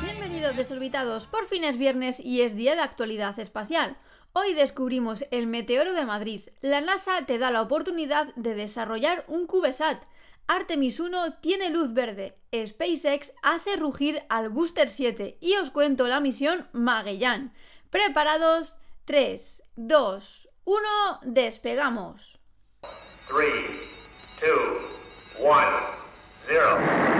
Bienvenidos desorbitados, por fin es viernes y es día de actualidad espacial. Hoy descubrimos el meteoro de Madrid. La NASA te da la oportunidad de desarrollar un CubeSat. Artemis 1 tiene luz verde. SpaceX hace rugir al Booster 7 y os cuento la misión Magellan. ¿Preparados? 3, 2, 1, despegamos. 3, 2, 1, 0.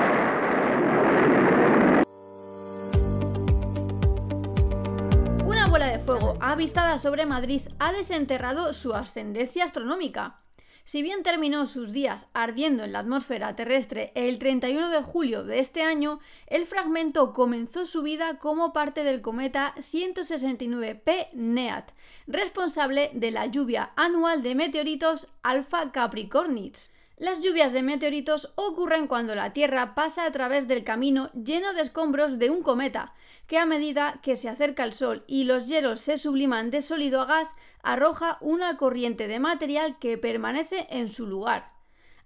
bola de fuego avistada sobre Madrid ha desenterrado su ascendencia astronómica. Si bien terminó sus días ardiendo en la atmósfera terrestre el 31 de julio de este año, el fragmento comenzó su vida como parte del cometa 169P NEAT, responsable de la lluvia anual de meteoritos Alpha Capricornis. Las lluvias de meteoritos ocurren cuando la Tierra pasa a través del camino lleno de escombros de un cometa, que a medida que se acerca al Sol y los hielos se subliman de sólido a gas, arroja una corriente de material que permanece en su lugar.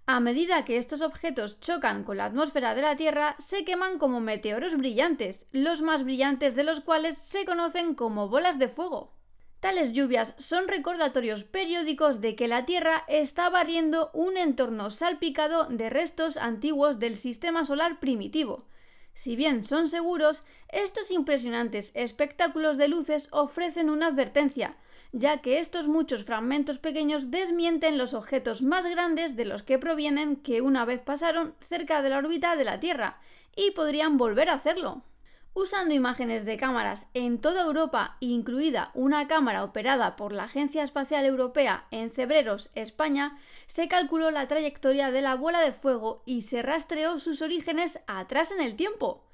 A medida que estos objetos chocan con la atmósfera de la Tierra, se queman como meteoros brillantes, los más brillantes de los cuales se conocen como bolas de fuego. Tales lluvias son recordatorios periódicos de que la Tierra está barriendo un entorno salpicado de restos antiguos del sistema solar primitivo. Si bien son seguros, estos impresionantes espectáculos de luces ofrecen una advertencia, ya que estos muchos fragmentos pequeños desmienten los objetos más grandes de los que provienen que una vez pasaron cerca de la órbita de la Tierra, y podrían volver a hacerlo. Usando imágenes de cámaras en toda Europa, incluida una cámara operada por la Agencia Espacial Europea en Cebreros, España, se calculó la trayectoria de la bola de fuego y se rastreó sus orígenes atrás en el tiempo.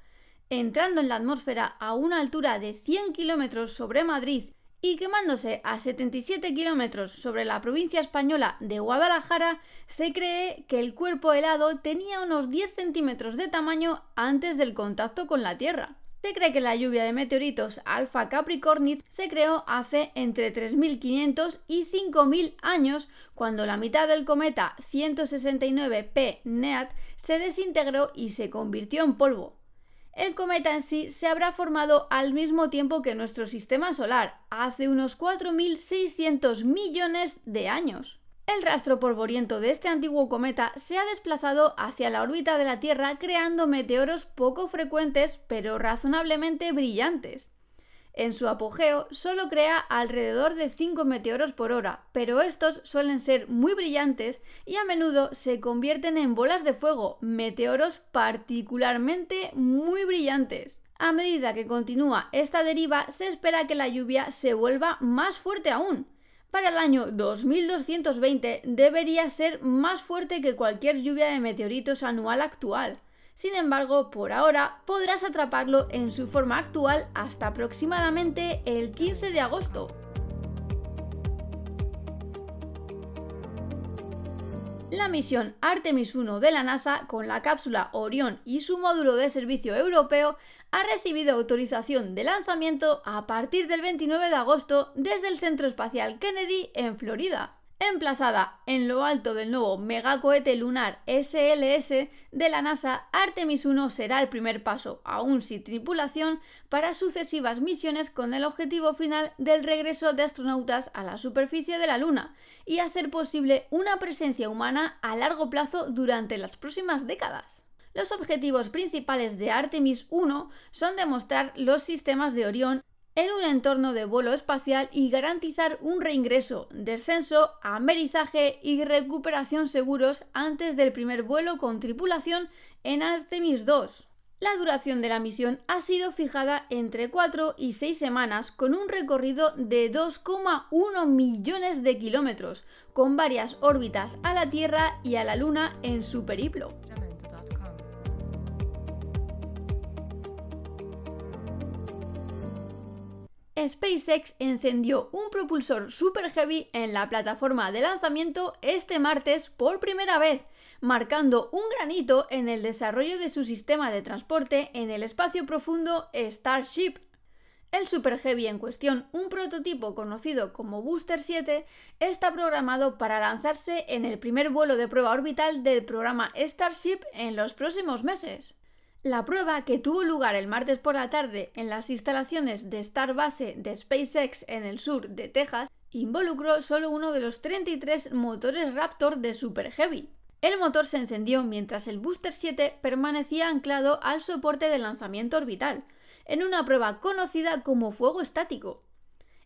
Entrando en la atmósfera a una altura de 100 kilómetros sobre Madrid y quemándose a 77 kilómetros sobre la provincia española de Guadalajara, se cree que el cuerpo helado tenía unos 10 centímetros de tamaño antes del contacto con la Tierra. Se cree que la lluvia de meteoritos Alpha Capricornis se creó hace entre 3.500 y 5.000 años, cuando la mitad del cometa 169P NEAT se desintegró y se convirtió en polvo. El cometa en sí se habrá formado al mismo tiempo que nuestro sistema solar, hace unos 4.600 millones de años. El rastro polvoriento de este antiguo cometa se ha desplazado hacia la órbita de la Tierra creando meteoros poco frecuentes pero razonablemente brillantes. En su apogeo solo crea alrededor de 5 meteoros por hora, pero estos suelen ser muy brillantes y a menudo se convierten en bolas de fuego, meteoros particularmente muy brillantes. A medida que continúa esta deriva, se espera que la lluvia se vuelva más fuerte aún, para el año 2220 debería ser más fuerte que cualquier lluvia de meteoritos anual actual. Sin embargo, por ahora podrás atraparlo en su forma actual hasta aproximadamente el 15 de agosto. La misión Artemis 1 de la NASA con la cápsula Orión y su módulo de servicio europeo ha recibido autorización de lanzamiento a partir del 29 de agosto desde el Centro Espacial Kennedy en Florida. Emplazada en lo alto del nuevo megacohete lunar SLS de la NASA, Artemis 1 será el primer paso, aún sin tripulación, para sucesivas misiones con el objetivo final del regreso de astronautas a la superficie de la Luna y hacer posible una presencia humana a largo plazo durante las próximas décadas. Los objetivos principales de Artemis 1 son demostrar los sistemas de Orión en un entorno de vuelo espacial y garantizar un reingreso, descenso, amerizaje y recuperación seguros antes del primer vuelo con tripulación en Artemis 2. La duración de la misión ha sido fijada entre 4 y 6 semanas con un recorrido de 2,1 millones de kilómetros, con varias órbitas a la Tierra y a la Luna en su periplo. SpaceX encendió un propulsor Super Heavy en la plataforma de lanzamiento este martes por primera vez, marcando un granito en el desarrollo de su sistema de transporte en el espacio profundo Starship. El Super Heavy en cuestión, un prototipo conocido como Booster 7, está programado para lanzarse en el primer vuelo de prueba orbital del programa Starship en los próximos meses. La prueba, que tuvo lugar el martes por la tarde en las instalaciones de Star Base de SpaceX en el sur de Texas, involucró solo uno de los 33 motores Raptor de Super Heavy. El motor se encendió mientras el Booster 7 permanecía anclado al soporte de lanzamiento orbital, en una prueba conocida como fuego estático.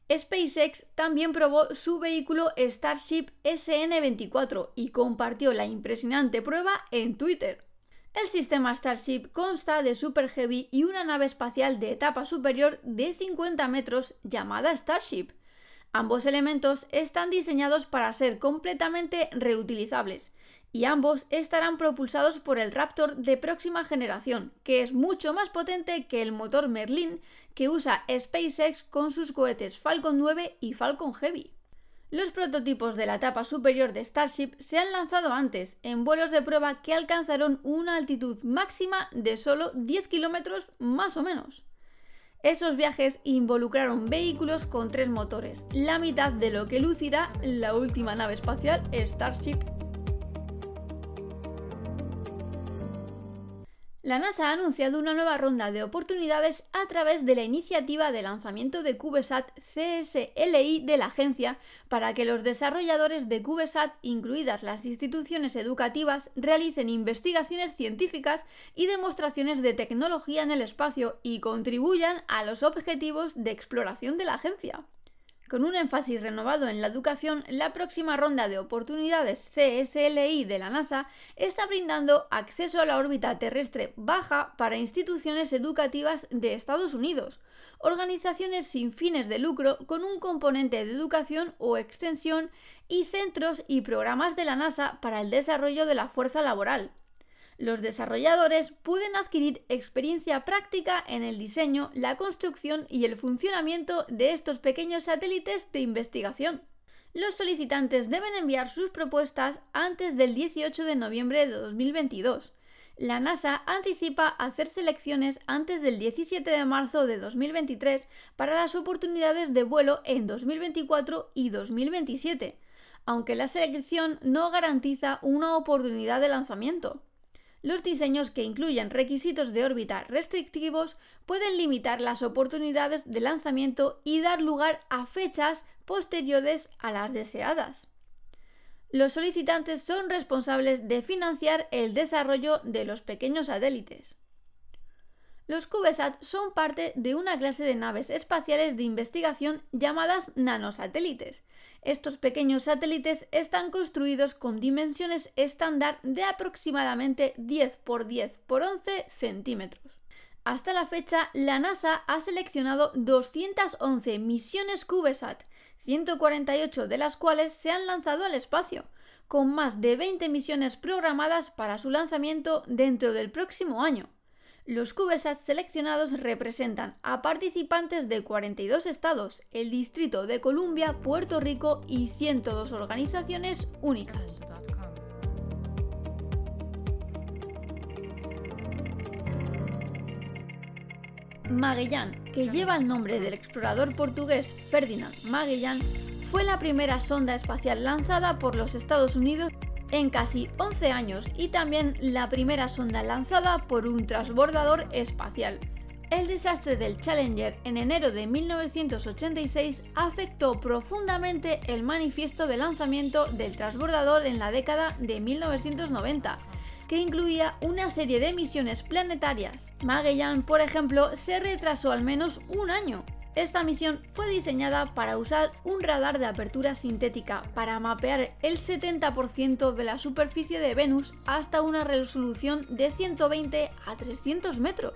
SpaceX también probó su vehículo Starship SN-24 y compartió la impresionante prueba en Twitter. El sistema Starship consta de Super Heavy y una nave espacial de etapa superior de 50 metros llamada Starship. Ambos elementos están diseñados para ser completamente reutilizables y ambos estarán propulsados por el Raptor de próxima generación, que es mucho más potente que el motor Merlin que usa SpaceX con sus cohetes Falcon 9 y Falcon Heavy. Los prototipos de la etapa superior de Starship se han lanzado antes, en vuelos de prueba que alcanzaron una altitud máxima de solo 10 kilómetros más o menos. Esos viajes involucraron vehículos con tres motores, la mitad de lo que lucirá la última nave espacial Starship La NASA ha anunciado una nueva ronda de oportunidades a través de la iniciativa de lanzamiento de CubeSat CSLI de la agencia para que los desarrolladores de CubeSat, incluidas las instituciones educativas, realicen investigaciones científicas y demostraciones de tecnología en el espacio y contribuyan a los objetivos de exploración de la agencia. Con un énfasis renovado en la educación, la próxima ronda de oportunidades CSLI de la NASA está brindando acceso a la órbita terrestre baja para instituciones educativas de Estados Unidos, organizaciones sin fines de lucro con un componente de educación o extensión y centros y programas de la NASA para el desarrollo de la fuerza laboral los desarrolladores pueden adquirir experiencia práctica en el diseño, la construcción y el funcionamiento de estos pequeños satélites de investigación. Los solicitantes deben enviar sus propuestas antes del 18 de noviembre de 2022. La NASA anticipa hacer selecciones antes del 17 de marzo de 2023 para las oportunidades de vuelo en 2024 y 2027, aunque la selección no garantiza una oportunidad de lanzamiento. Los diseños que incluyen requisitos de órbita restrictivos pueden limitar las oportunidades de lanzamiento y dar lugar a fechas posteriores a las deseadas. Los solicitantes son responsables de financiar el desarrollo de los pequeños satélites. Los CubeSat son parte de una clase de naves espaciales de investigación llamadas nanosatélites. Estos pequeños satélites están construidos con dimensiones estándar de aproximadamente 10 por 10 por 11 centímetros. Hasta la fecha, la NASA ha seleccionado 211 misiones CubeSat, 148 de las cuales se han lanzado al espacio, con más de 20 misiones programadas para su lanzamiento dentro del próximo año. Los CubeSats seleccionados representan a participantes de 42 estados, el Distrito de Columbia, Puerto Rico y 102 organizaciones únicas. Magellan, que lleva el nombre del explorador portugués Ferdinand Magellan, fue la primera sonda espacial lanzada por los Estados Unidos en casi 11 años y también la primera sonda lanzada por un transbordador espacial. El desastre del Challenger en enero de 1986 afectó profundamente el manifiesto de lanzamiento del transbordador en la década de 1990, que incluía una serie de misiones planetarias. Magellan, por ejemplo, se retrasó al menos un año, esta misión fue diseñada para usar un radar de apertura sintética para mapear el 70% de la superficie de Venus hasta una resolución de 120 a 300 metros.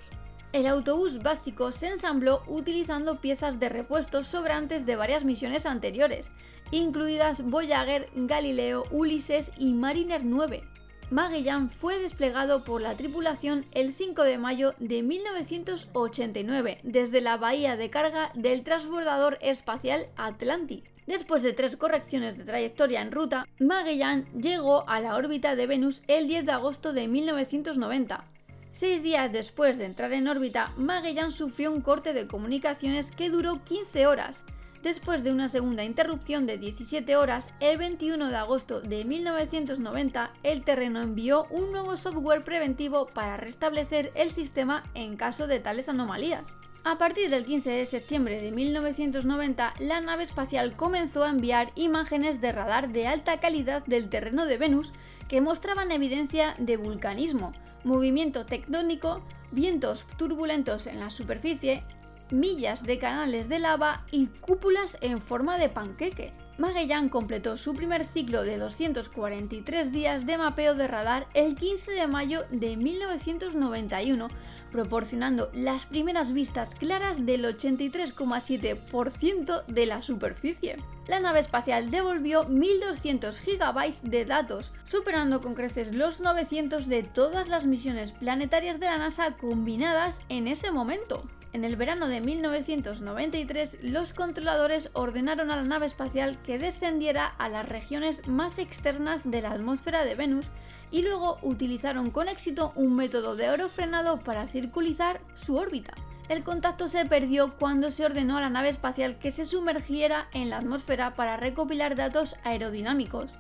El autobús básico se ensambló utilizando piezas de repuesto sobrantes de varias misiones anteriores, incluidas Voyager, Galileo, Ulises y Mariner 9. Magellan fue desplegado por la tripulación el 5 de mayo de 1989 desde la bahía de carga del transbordador espacial Atlantis. Después de tres correcciones de trayectoria en ruta, Magellan llegó a la órbita de Venus el 10 de agosto de 1990. Seis días después de entrar en órbita, Magellan sufrió un corte de comunicaciones que duró 15 horas. Después de una segunda interrupción de 17 horas, el 21 de agosto de 1990, el terreno envió un nuevo software preventivo para restablecer el sistema en caso de tales anomalías. A partir del 15 de septiembre de 1990, la nave espacial comenzó a enviar imágenes de radar de alta calidad del terreno de Venus que mostraban evidencia de vulcanismo, movimiento tectónico, vientos turbulentos en la superficie, millas de canales de lava y cúpulas en forma de panqueque. Magellan completó su primer ciclo de 243 días de mapeo de radar el 15 de mayo de 1991, proporcionando las primeras vistas claras del 83,7% de la superficie. La nave espacial devolvió 1.200 GB de datos, superando con creces los 900 de todas las misiones planetarias de la NASA combinadas en ese momento. En el verano de 1993, los controladores ordenaron a la nave espacial que descendiera a las regiones más externas de la atmósfera de Venus y luego utilizaron con éxito un método de oro frenado para circulizar su órbita. El contacto se perdió cuando se ordenó a la nave espacial que se sumergiera en la atmósfera para recopilar datos aerodinámicos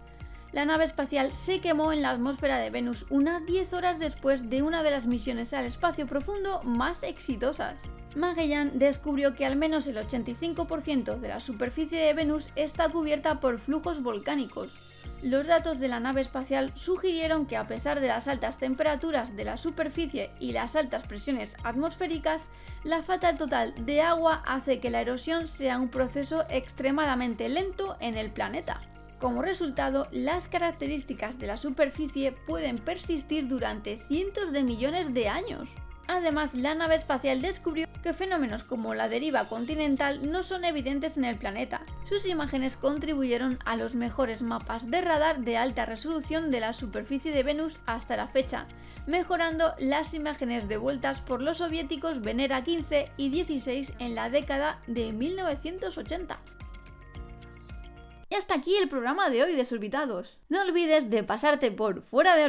la nave espacial se quemó en la atmósfera de Venus unas 10 horas después de una de las misiones al espacio profundo más exitosas. Magellan descubrió que al menos el 85% de la superficie de Venus está cubierta por flujos volcánicos. Los datos de la nave espacial sugirieron que a pesar de las altas temperaturas de la superficie y las altas presiones atmosféricas, la falta total de agua hace que la erosión sea un proceso extremadamente lento en el planeta. Como resultado, las características de la superficie pueden persistir durante cientos de millones de años. Además, la nave espacial descubrió que fenómenos como la deriva continental no son evidentes en el planeta. Sus imágenes contribuyeron a los mejores mapas de radar de alta resolución de la superficie de Venus hasta la fecha, mejorando las imágenes devueltas por los soviéticos Venera 15 y 16 en la década de 1980. Y hasta aquí el programa de hoy, desorbitados. No olvides de pasarte por fuera de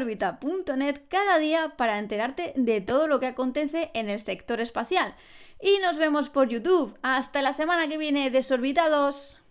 cada día para enterarte de todo lo que acontece en el sector espacial. Y nos vemos por YouTube. Hasta la semana que viene, desorbitados.